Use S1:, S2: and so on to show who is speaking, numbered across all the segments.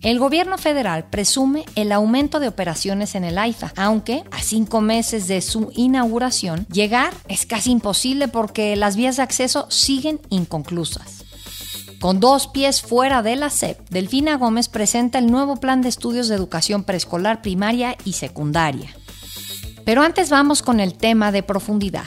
S1: El gobierno federal presume el aumento de operaciones en el AIFA, aunque a cinco meses de su inauguración, llegar es casi imposible porque las vías de acceso siguen inconclusas. Con dos pies fuera de la SEP, Delfina Gómez presenta el nuevo plan de estudios de educación preescolar, primaria y secundaria. Pero antes vamos con el tema de profundidad.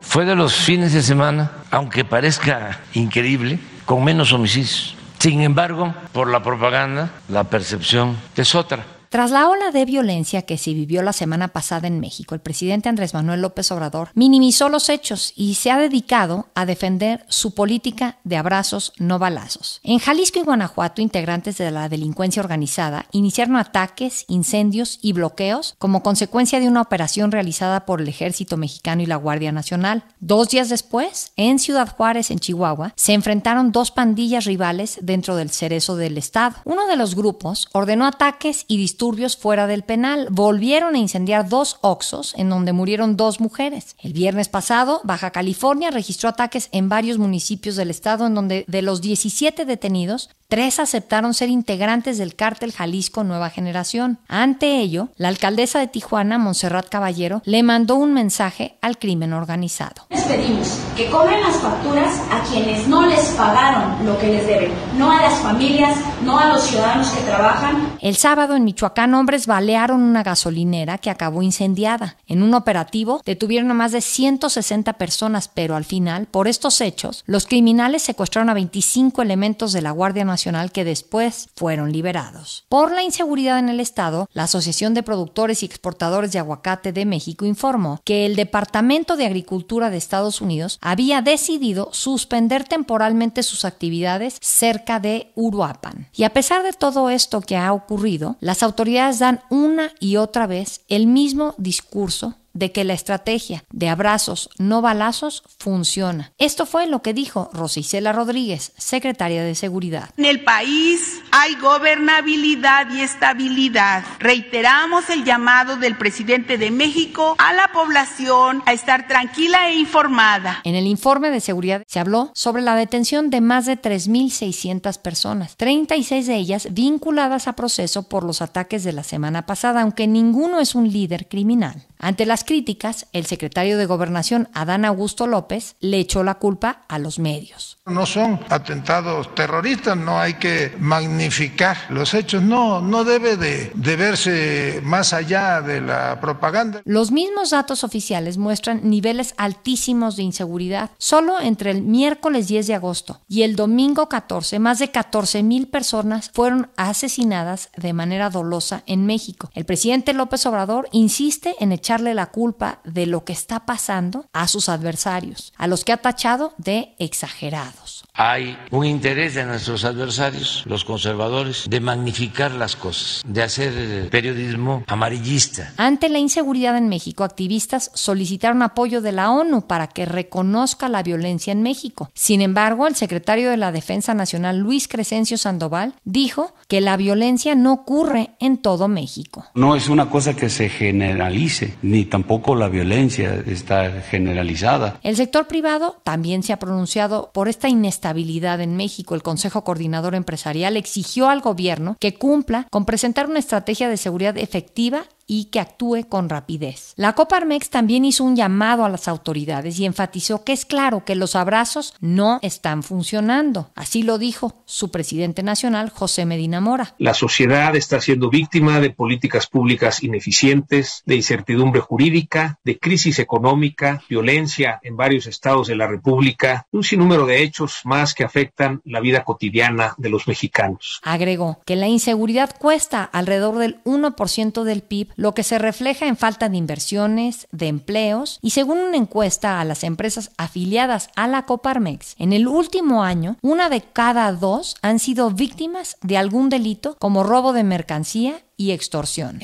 S2: Fue de los fines de semana, aunque parezca increíble, con menos homicidios. Sin embargo, por la propaganda, la percepción es otra.
S1: Tras la ola de violencia que se vivió la semana pasada en México, el presidente Andrés Manuel López Obrador minimizó los hechos y se ha dedicado a defender su política de abrazos no balazos. En Jalisco y Guanajuato, integrantes de la delincuencia organizada iniciaron ataques, incendios y bloqueos como consecuencia de una operación realizada por el ejército mexicano y la Guardia Nacional. Dos días después, en Ciudad Juárez, en Chihuahua, se enfrentaron dos pandillas rivales dentro del cerezo del Estado. Uno de los grupos ordenó ataques y disturbios fuera del penal. Volvieron a incendiar dos Oxos en donde murieron dos mujeres. El viernes pasado, Baja California registró ataques en varios municipios del estado en donde de los 17 detenidos, Tres aceptaron ser integrantes del cártel Jalisco Nueva Generación. Ante ello, la alcaldesa de Tijuana, Montserrat Caballero, le mandó un mensaje al crimen organizado.
S3: Les pedimos que cobren las facturas a quienes no les pagaron lo que les deben, no a las familias, no a los ciudadanos que trabajan.
S1: El sábado en Michoacán, hombres balearon una gasolinera que acabó incendiada. En un operativo detuvieron a más de 160 personas, pero al final, por estos hechos, los criminales secuestraron a 25 elementos de la Guardia Nacional que después fueron liberados. Por la inseguridad en el Estado, la Asociación de Productores y Exportadores de Aguacate de México informó que el Departamento de Agricultura de Estados Unidos había decidido suspender temporalmente sus actividades cerca de Uruapan. Y a pesar de todo esto que ha ocurrido, las autoridades dan una y otra vez el mismo discurso de que la estrategia de abrazos no balazos funciona. Esto fue lo que dijo Rosicela Rodríguez, secretaria de Seguridad.
S4: En el país hay gobernabilidad y estabilidad. Reiteramos el llamado del presidente de México a la población a estar tranquila e informada.
S1: En el informe de seguridad se habló sobre la detención de más de 3.600 personas, 36 de ellas vinculadas a proceso por los ataques de la semana pasada, aunque ninguno es un líder criminal. Ante las críticas, el secretario de Gobernación, Adán Augusto López, le echó la culpa a los medios.
S5: No son atentados terroristas, no hay que magnificar los hechos, no, no debe de, verse más allá de la propaganda.
S1: Los mismos datos oficiales muestran niveles altísimos de inseguridad. Solo entre el miércoles 10 de agosto y el domingo 14, más de 14 mil personas fueron asesinadas de manera dolosa en México. El presidente López Obrador insiste en echarle la culpa de lo que está pasando a sus adversarios, a los que ha tachado de exagerados.
S2: Hay un interés de nuestros adversarios, los conservadores, de magnificar las cosas, de hacer periodismo amarillista.
S1: Ante la inseguridad en México, activistas solicitaron apoyo de la ONU para que reconozca la violencia en México. Sin embargo, el secretario de la Defensa Nacional, Luis Crescencio Sandoval, dijo que la violencia no ocurre en todo México.
S6: No es una cosa que se generalice, ni tampoco la violencia está generalizada.
S1: El sector privado también se ha pronunciado por esta inestabilidad en México. El Consejo Coordinador Empresarial exigió al gobierno que cumpla con presentar una estrategia de seguridad efectiva y que actúe con rapidez. La Coparmex también hizo un llamado a las autoridades y enfatizó que es claro que los abrazos no están funcionando. Así lo dijo su presidente nacional, José Medina Mora.
S7: La sociedad está siendo víctima de políticas públicas ineficientes, de incertidumbre jurídica, de crisis económica, violencia en varios estados de la República, un sinnúmero de hechos más que afectan la vida cotidiana de los mexicanos.
S1: Agregó que la inseguridad cuesta alrededor del 1% del PIB lo que se refleja en falta de inversiones, de empleos y según una encuesta a las empresas afiliadas a la Coparmex, en el último año una de cada dos han sido víctimas de algún delito como robo de mercancía y extorsión.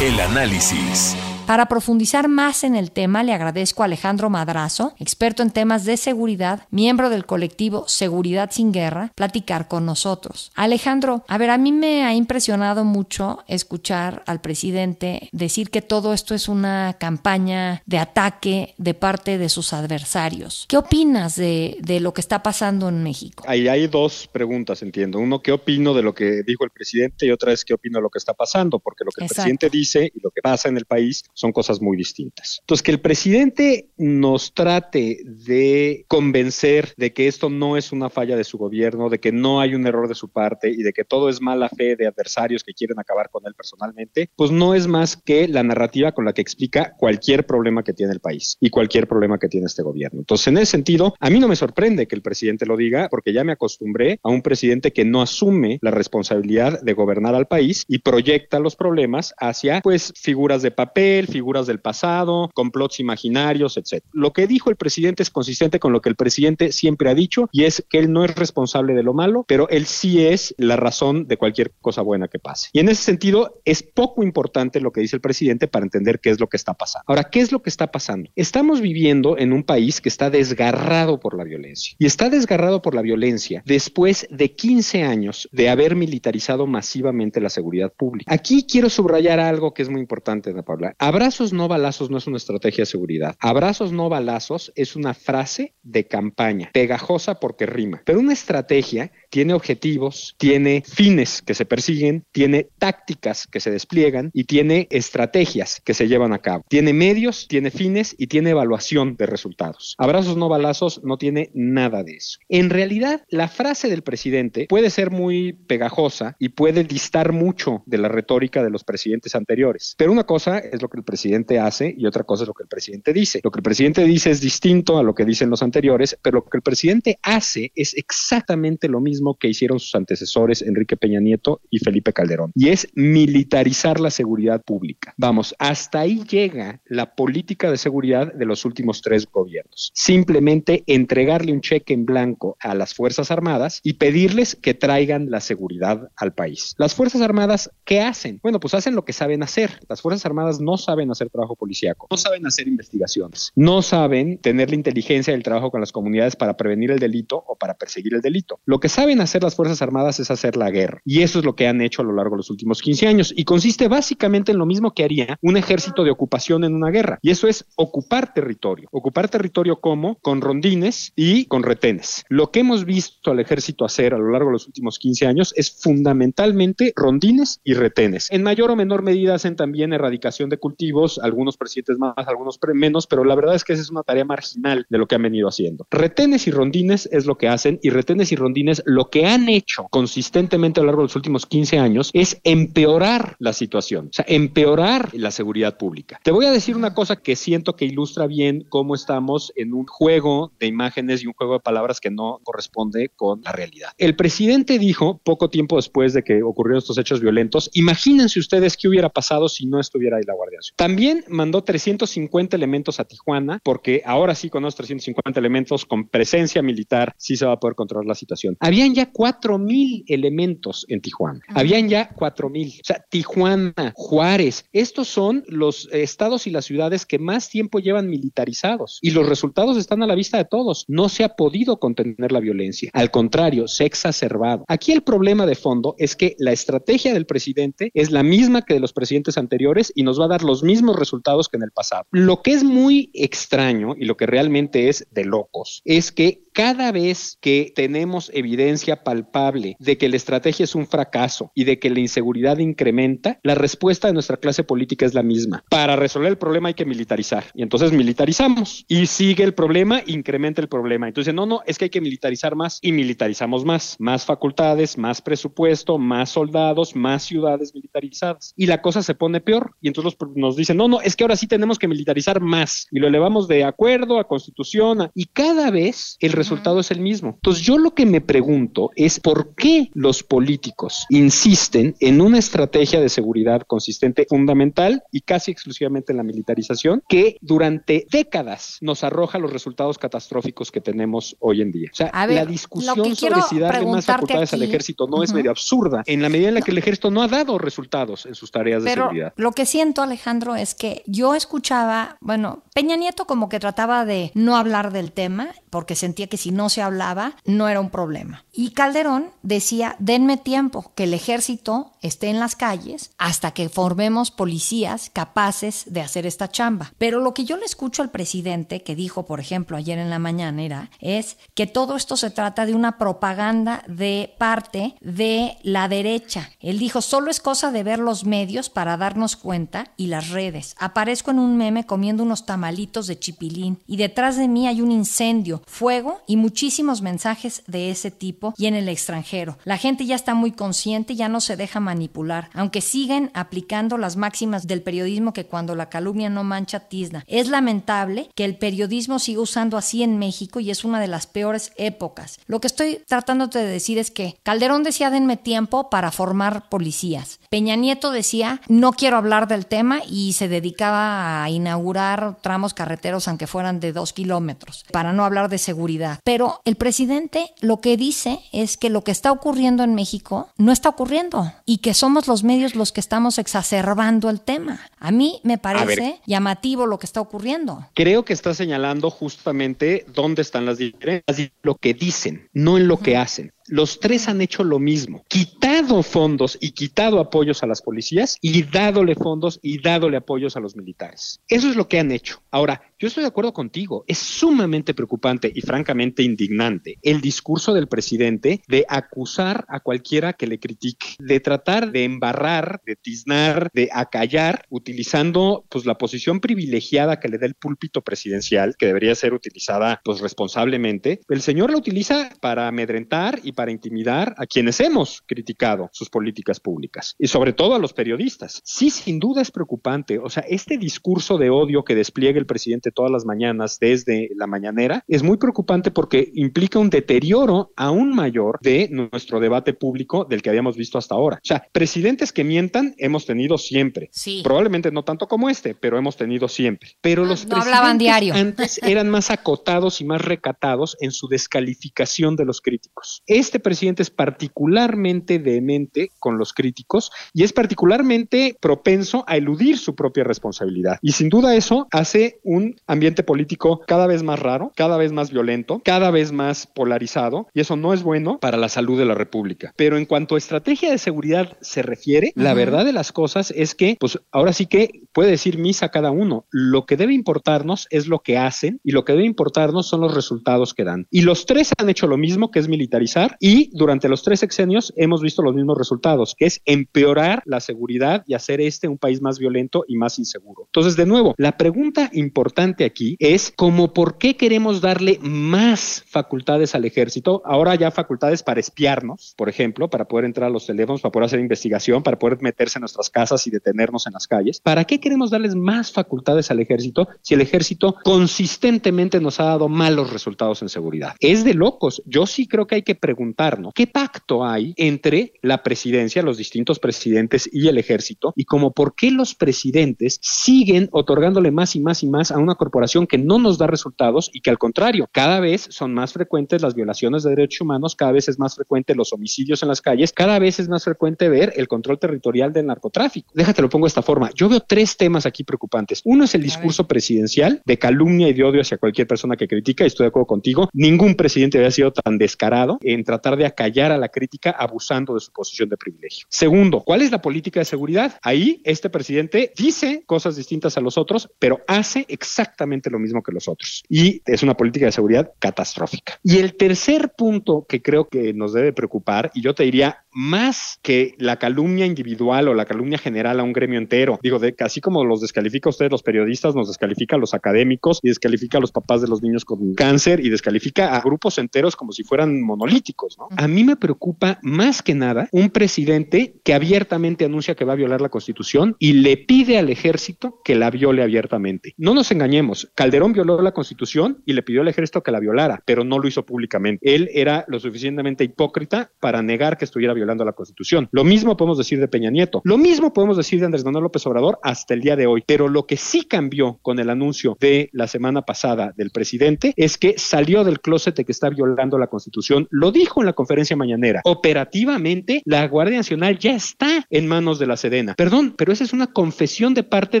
S8: El análisis.
S1: Para profundizar más en el tema, le agradezco a Alejandro Madrazo, experto en temas de seguridad, miembro del colectivo Seguridad sin Guerra, platicar con nosotros. Alejandro, a ver, a mí me ha impresionado mucho escuchar al presidente decir que todo esto es una campaña de ataque de parte de sus adversarios. ¿Qué opinas de, de lo que está pasando en México?
S8: Ahí hay dos preguntas, entiendo. Uno, ¿qué opino de lo que dijo el presidente? Y otra es, ¿qué opino de lo que está pasando? Porque lo que el presidente dice y lo que pasa en el país son cosas muy distintas. Entonces, que el presidente nos trate de convencer de que esto no es una falla de su gobierno, de que no hay un error de su parte y de que todo es mala fe de adversarios que quieren acabar con él personalmente, pues no es más que la narrativa con la que explica cualquier problema que tiene el país y cualquier problema que tiene este gobierno. Entonces, en ese sentido, a mí no me sorprende que el presidente lo diga porque ya me acostumbré a un presidente que no asume la responsabilidad de gobernar al país y proyecta los problemas hacia pues figuras de papel, figuras del pasado, complots imaginarios, etc. Lo que dijo el presidente es consistente con lo que el presidente siempre ha dicho y es que él no es responsable de lo malo, pero él sí es la razón de cualquier cosa buena que pase. Y en ese sentido es poco importante lo que dice el presidente para entender qué es lo que está pasando. Ahora, ¿qué es lo que está pasando? Estamos viviendo en un país que está desgarrado por la violencia y está desgarrado por la violencia después de 15 años de haber militarizado masivamente la seguridad pública. Aquí quiero subrayar algo que es muy importante, Ana Paula. Abrazos no balazos no es una estrategia de seguridad. Abrazos no balazos es una frase de campaña, pegajosa porque rima, pero una estrategia tiene objetivos, tiene fines que se persiguen, tiene tácticas que se despliegan y tiene estrategias que se llevan a cabo. Tiene medios, tiene fines y tiene evaluación de resultados. Abrazos no balazos no tiene nada de eso. En realidad, la frase del presidente puede ser muy pegajosa y puede distar mucho de la retórica de los presidentes anteriores. Pero una cosa es lo que el presidente hace y otra cosa es lo que el presidente dice. Lo que el presidente dice es distinto a lo que dicen los anteriores, pero lo que el presidente hace es exactamente lo mismo que hicieron sus antecesores Enrique Peña Nieto y Felipe Calderón, y es militarizar la seguridad pública. Vamos, hasta ahí llega la política de seguridad de los últimos tres gobiernos. Simplemente entregarle un cheque en blanco a las Fuerzas Armadas y pedirles que traigan la seguridad al país. Las Fuerzas Armadas, ¿qué hacen? Bueno, pues hacen lo que saben hacer. Las Fuerzas Armadas no saben hacer trabajo policíaco, no saben hacer investigaciones, no saben tener la inteligencia del trabajo con las comunidades para prevenir el delito o para perseguir el delito. Lo que saben hacer las Fuerzas Armadas es hacer la guerra. Y eso es lo que han hecho a lo largo de los últimos 15 años. Y consiste básicamente en lo mismo que haría un ejército de ocupación en una guerra. Y eso es ocupar territorio. Ocupar territorio como con rondines y con retenes. Lo que hemos visto al ejército hacer a lo largo de los últimos 15 años es fundamentalmente rondines y retenes. En mayor o menor medida hacen también erradicación de cultivos, algunos presidentes más, algunos menos, pero la verdad es que esa es una tarea marginal de lo que han venido haciendo. Retenes y rondines es lo que hacen y retenes y rondines lo que han hecho consistentemente a lo largo de los últimos 15 años es empeorar la situación, o sea, empeorar la seguridad pública. Te voy a decir una cosa que siento que ilustra bien cómo estamos en un juego de imágenes y un juego de palabras que no corresponde con la realidad. El presidente dijo poco tiempo después de que ocurrieron estos hechos violentos, imagínense ustedes qué hubiera pasado si no estuviera ahí la Guardia También mandó 350 elementos a Tijuana, porque ahora sí con los 350 elementos con presencia militar sí se va a poder controlar la situación. Habían ya cuatro mil elementos en Tijuana. Habían ya cuatro mil. O sea, Tijuana, Juárez, estos son los estados y las ciudades que más tiempo llevan militarizados y los resultados están a la vista de todos. No se ha podido contener la violencia. Al contrario, se ha exacerbado. Aquí el problema de fondo es que la estrategia del presidente es la misma que de los presidentes anteriores y nos va a dar los mismos resultados que en el pasado. Lo que es muy extraño y lo que realmente es de locos es que cada vez que tenemos evidencia palpable de que la estrategia es un fracaso y de que la inseguridad incrementa, la respuesta de nuestra clase política es la misma. Para resolver el problema hay que militarizar. Y entonces militarizamos. Y sigue el problema, incrementa el problema. Entonces, no, no, es que hay que militarizar más y militarizamos más. Más facultades, más presupuesto, más soldados, más ciudades militarizadas. Y la cosa se pone peor. Y entonces nos dicen, no, no, es que ahora sí tenemos que militarizar más. Y lo elevamos de acuerdo a constitución. A... Y cada vez el resultado resultado es el mismo. Entonces yo lo que me pregunto es por qué los políticos insisten en una estrategia de seguridad consistente, fundamental y casi exclusivamente en la militarización, que durante décadas nos arroja los resultados catastróficos que tenemos hoy en día. O sea, la discusión sobre si darle más facultades al ejército no es medio absurda, en la medida en la que el ejército no ha dado resultados en sus tareas de seguridad.
S1: Lo que siento, Alejandro, es que yo escuchaba, bueno, Peña Nieto como que trataba de no hablar del tema, porque sentía que si no se hablaba, no era un problema. Y Calderón decía, denme tiempo, que el ejército esté en las calles hasta que formemos policías capaces de hacer esta chamba. Pero lo que yo le escucho al presidente, que dijo, por ejemplo, ayer en la mañana, era, es que todo esto se trata de una propaganda de parte de la derecha. Él dijo, solo es cosa de ver los medios para darnos cuenta y las redes. Aparezco en un meme comiendo unos tamalitos de chipilín y detrás de mí hay un incendio, fuego y muchísimos mensajes de ese tipo y en el extranjero. La gente ya está muy consciente, ya no se deja manipular, aunque siguen aplicando las máximas del periodismo que cuando la calumnia no mancha tizna. Es lamentable que el periodismo siga usando así en México y es una de las peores épocas. Lo que estoy tratando de decir es que Calderón decía denme tiempo para formar policías. Peña Nieto decía no quiero hablar del tema y se dedicaba a inaugurar tramos carreteros aunque fueran de dos kilómetros para no hablar de seguridad. Pero el presidente lo que dice es que lo que está ocurriendo en México no está ocurriendo y que somos los medios los que estamos exacerbando el tema. A mí me parece llamativo lo que está ocurriendo.
S8: Creo que está señalando justamente dónde están las diferencias, lo que dicen, no en lo que hacen. Los tres han hecho lo mismo, quitado fondos y quitado apoyos a las policías y dádole fondos y dádole apoyos a los militares. Eso es lo que han hecho. Ahora, yo estoy de acuerdo contigo, es sumamente preocupante y francamente indignante el discurso del presidente de acusar a cualquiera que le critique, de tratar de embarrar, de tiznar, de acallar, utilizando pues la posición privilegiada que le da el púlpito presidencial, que debería ser utilizada pues responsablemente. El señor la utiliza para amedrentar y para intimidar a quienes hemos criticado sus políticas públicas y sobre todo a los periodistas. Sí, sin duda es preocupante. O sea, este discurso de odio que despliega el presidente todas las mañanas desde la mañanera es muy preocupante porque implica un deterioro aún mayor de nuestro debate público del que habíamos visto hasta ahora. O sea, presidentes que mientan hemos tenido siempre.
S1: Sí.
S8: Probablemente no tanto como este, pero hemos tenido siempre. Pero los
S1: no hablaban diario.
S8: antes eran más acotados y más recatados en su descalificación de los críticos. Este presidente es particularmente demente con los críticos y es particularmente propenso a eludir su propia responsabilidad. Y sin duda eso hace un ambiente político cada vez más raro, cada vez más violento, cada vez más polarizado y eso no es bueno para la salud de la República. Pero en cuanto a estrategia de seguridad se refiere, la verdad de las cosas es que, pues ahora sí que puede decir misa cada uno. Lo que debe importarnos es lo que hacen y lo que debe importarnos son los resultados que dan. Y los tres han hecho lo mismo, que es militarizar y durante los tres sexenios hemos visto los mismos resultados, que es empeorar la seguridad y hacer este un país más violento y más inseguro. Entonces, de nuevo, la pregunta importante aquí es como por qué queremos darle más facultades al ejército, ahora ya facultades para espiarnos, por ejemplo, para poder entrar a los teléfonos, para poder hacer investigación, para poder meterse en nuestras casas y detenernos en las calles. ¿Para qué queremos darles más facultades al ejército si el ejército consistentemente nos ha dado malos resultados en seguridad? Es de locos. Yo sí creo que hay que preguntarnos qué pacto hay entre la presidencia, los distintos presidentes y el ejército y como por qué los presidentes siguen otorgándole más y más y más a una corporación que no nos da resultados y que al contrario, cada vez son más frecuentes las violaciones de derechos humanos, cada vez es más frecuente los homicidios en las calles, cada vez es más frecuente ver el control territorial del narcotráfico. Déjate lo pongo de esta forma. Yo veo tres temas aquí preocupantes. Uno es el discurso presidencial de calumnia y de odio hacia cualquier persona que critica, y estoy de acuerdo contigo. Ningún presidente había sido tan descarado en tratar de acallar a la crítica abusando de su posición de privilegio. Segundo, ¿cuál es la política de seguridad? Ahí este presidente dice cosas distintas a los otros, pero hace exactamente lo mismo que los otros. Y es una política de seguridad catastrófica. Y el tercer punto que creo que nos debe preocupar, y yo te diría más que la calumnia individual o la calumnia general a un gremio entero, digo, de, así como los descalifica a ustedes los periodistas, nos descalifica a los académicos y descalifica a los papás de los niños con cáncer y descalifica a grupos enteros como si fueran monolíticos. ¿no? A mí me preocupa más que nada un presidente que abiertamente anuncia que va a violar la Constitución y le pide al ejército que la viole abiertamente. No nos engañemos, Calderón violó la Constitución y le pidió al ejército que la violara, pero no lo hizo públicamente. Él era lo suficientemente hipócrita para negar que estuviera violando la Constitución. Lo mismo podemos decir de Peña Nieto, lo mismo podemos decir de Andrés Manuel López Obrador hasta el día de hoy, pero lo que sí cambió con el anuncio de la semana pasada del presidente es que salió del closet de que está violando la Constitución, lo dijo en la conferencia mañanera. Operativamente, la Guardia Nacional ya está en manos de la Sedena. Perdón, pero esa es una confesión de parte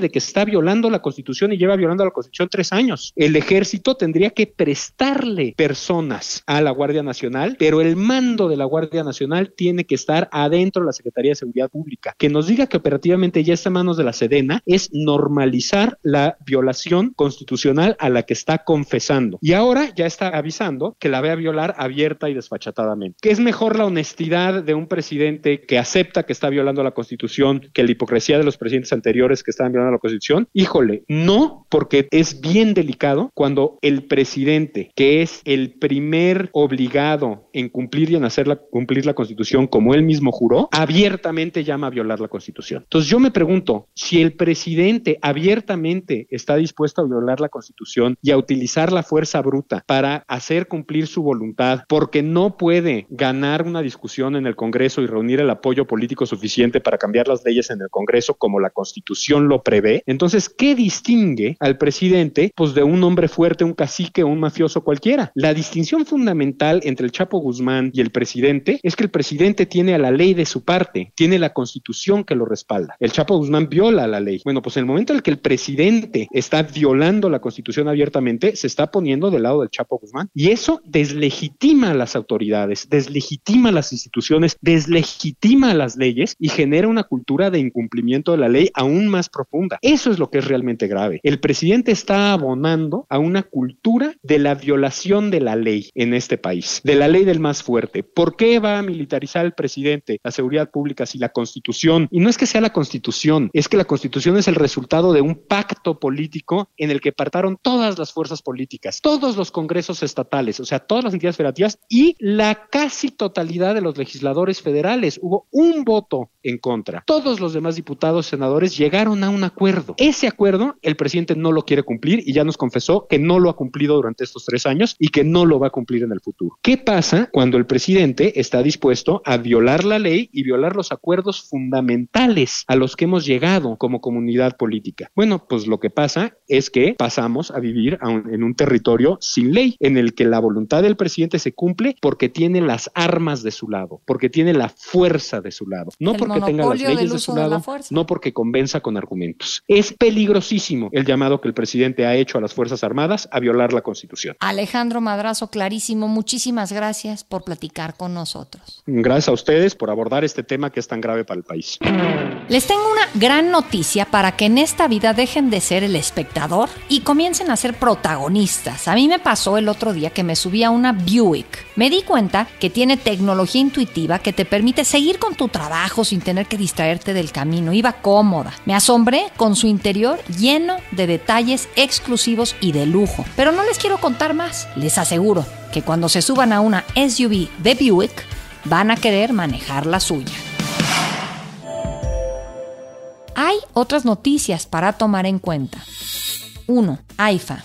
S8: de que está violando la Constitución y lleva violando la Constitución tres años. El ejército tendría que prestarle personas a la Guardia Nacional, pero el mando de la Guardia Nacional tiene que estar adentro de la Secretaría de Seguridad Pública. Que nos diga que operativamente ya está en manos de la Sedena es normalizar la violación constitucional a la que está confesando. Y ahora ya está avisando que la ve a violar abierta y desfachatadamente. ¿Qué es mejor la honestidad de un presidente que acepta que está violando la Constitución que la hipocresía de los presidentes anteriores que estaban violando la Constitución? Híjole, no, porque es bien delicado cuando el presidente, que es el primer obligado en cumplir y en hacerla cumplir la Constitución como él mismo juró, abiertamente llama a violar la Constitución. Entonces yo me pregunto, si el presidente abiertamente está dispuesto a violar la Constitución y a utilizar la fuerza bruta para hacer cumplir su voluntad, porque no puede ganar una discusión en el Congreso y reunir el apoyo político suficiente para cambiar las leyes en el Congreso como la Constitución lo prevé, entonces, ¿qué distingue al presidente pues de un hombre fuerte, un cacique o un mafioso cualquiera? La distinción fundamental entre el Chapo Guzmán y el presidente es que el presidente tiene a la ley de su parte, tiene la Constitución que lo respalda. El Chapo Guzmán viola la ley. Bueno, pues en el momento en el que el presidente está violando la Constitución abiertamente, se está poniendo del lado del Chapo Guzmán y eso deslegitima a las autoridades, deslegitima a las instituciones, deslegitima a las leyes y genera una cultura de incumplimiento de la ley aún más profunda. Eso es lo que es realmente grave. El presidente está abonando a una cultura de la violación de la ley en este país, de la ley del más fuerte. ¿Por qué va a militarizar el presidente la seguridad pública si la constitución, y no es que sea la constitución, es que la constitución es el resultado de un pacto político en el que partaron todas las fuerzas políticas, todos los congresos estatales, o sea, todas las entidades federativas y la casi totalidad de los legisladores federales. Hubo un voto en contra. Todos los demás diputados, senadores llegaron a un acuerdo. Ese acuerdo el presidente no lo quiere cumplir y ya nos confesó que no lo ha cumplido durante estos tres años y que no lo va a cumplir en el futuro. ¿Qué pasa cuando el presidente está dispuesto a violar la ley y violar los acuerdos fundamentales a los que hemos llegado como comunidad política? Bueno, pues lo que pasa es que pasamos a vivir en un territorio sin ley, en el que la voluntad del presidente se cumple porque tiene las armas de su lado, porque tiene la fuerza de su lado, no porque tenga las leyes de su lado, no porque convenza con argumentos. Es peligrosísimo el llamado que el presidente ha hecho a las Fuerzas Armadas a violar la Constitución.
S1: Alejandro Madrazo, clarísimo. Muchísimas gracias por platicar con nosotros.
S8: Gracias a ustedes por abordar este tema que es tan grave para el país.
S1: Les tengo una gran noticia para que en esta vida dejen de ser el espectador y comiencen a ser protagonistas. A mí me pasó el otro día que me subí a una Buick. Me di cuenta que tiene tecnología intuitiva que te permite seguir con tu trabajo sin tener que distraerte del camino. Iba cómoda. Me asombré con su interior lleno de detalles exclusivos y de lujo. Pero no les quiero contar más. Les aseguro que cuando se suban a una SUV de Buick, van a querer manejar la suya. Hay otras noticias para tomar en cuenta. 1. AIFA.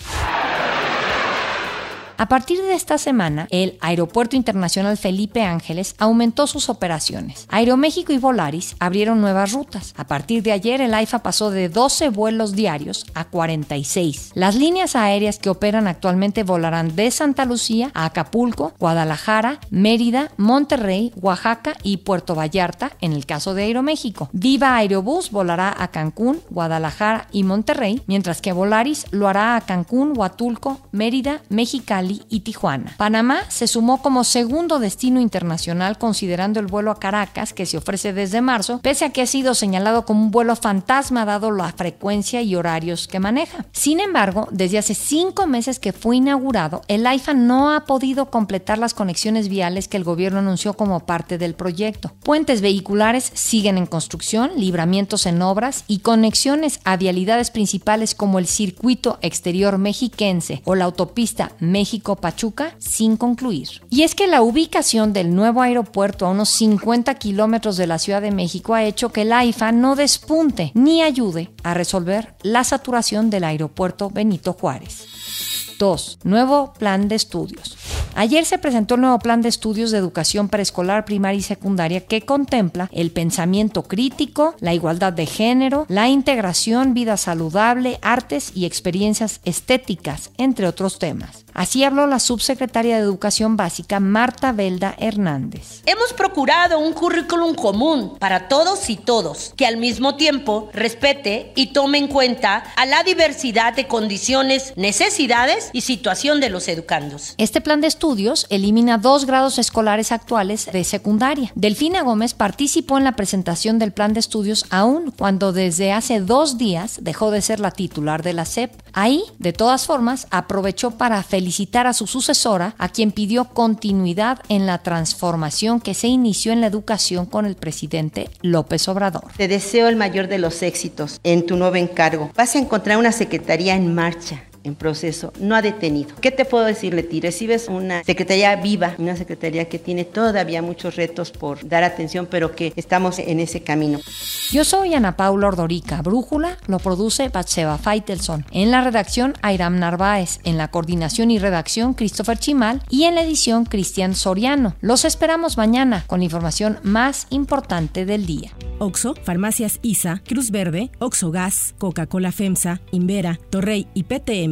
S1: A partir de esta semana, el Aeropuerto Internacional Felipe Ángeles aumentó sus operaciones. Aeroméxico y Volaris abrieron nuevas rutas. A partir de ayer, el AIFA pasó de 12 vuelos diarios a 46. Las líneas aéreas que operan actualmente volarán de Santa Lucía a Acapulco, Guadalajara, Mérida, Monterrey, Oaxaca y Puerto Vallarta, en el caso de Aeroméxico. Viva Aerobús volará a Cancún, Guadalajara y Monterrey, mientras que Volaris lo hará a Cancún, Huatulco, Mérida, Mexicali y Tijuana. Panamá se sumó como segundo destino internacional considerando el vuelo a Caracas que se ofrece desde marzo, pese a que ha sido señalado como un vuelo fantasma dado la frecuencia y horarios que maneja. Sin embargo, desde hace cinco meses que fue inaugurado, el AIFA no ha podido completar las conexiones viales que el gobierno anunció como parte del proyecto. Puentes vehiculares siguen en construcción, libramientos en obras y conexiones a vialidades principales como el circuito exterior mexiquense o la autopista México México-Pachuca sin concluir. Y es que la ubicación del nuevo aeropuerto a unos 50 kilómetros de la Ciudad de México ha hecho que el AIFA no despunte ni ayude a resolver la saturación del aeropuerto Benito Juárez. 2. Nuevo plan de estudios. Ayer se presentó el nuevo plan de estudios de educación preescolar, primaria y secundaria que contempla el pensamiento crítico, la igualdad de género, la integración, vida saludable, artes y experiencias estéticas, entre otros temas. Así habló la subsecretaria de Educación Básica, Marta Belda Hernández.
S9: Hemos procurado un currículum común para todos y todos, que al mismo tiempo respete y tome en cuenta a la diversidad de condiciones, necesidades y situación de los educandos.
S1: Este plan de estudios elimina dos grados escolares actuales de secundaria. Delfina Gómez participó en la presentación del plan de estudios aún cuando desde hace dos días dejó de ser la titular de la SEP. Ahí, de todas formas, aprovechó para felicitar a su sucesora, a quien pidió continuidad en la transformación que se inició en la educación con el presidente López Obrador.
S10: Te deseo el mayor de los éxitos en tu nuevo encargo. Vas a encontrar una secretaría en marcha en proceso, no ha detenido. ¿Qué te puedo decir, Leti? Recibes una secretaría viva, una secretaría que tiene todavía muchos retos por dar atención, pero que estamos en ese camino.
S1: Yo soy Ana Paula Ordorica. Brújula lo produce Batseba Faitelson. En la redacción, Airam Narváez. En la coordinación y redacción, Christopher Chimal. Y en la edición, Cristian Soriano. Los esperamos mañana con la información más importante del día.
S11: Oxo, Farmacias ISA, Cruz Verde, Oxo Gas, Coca-Cola FEMSA, Invera, Torrey y PTM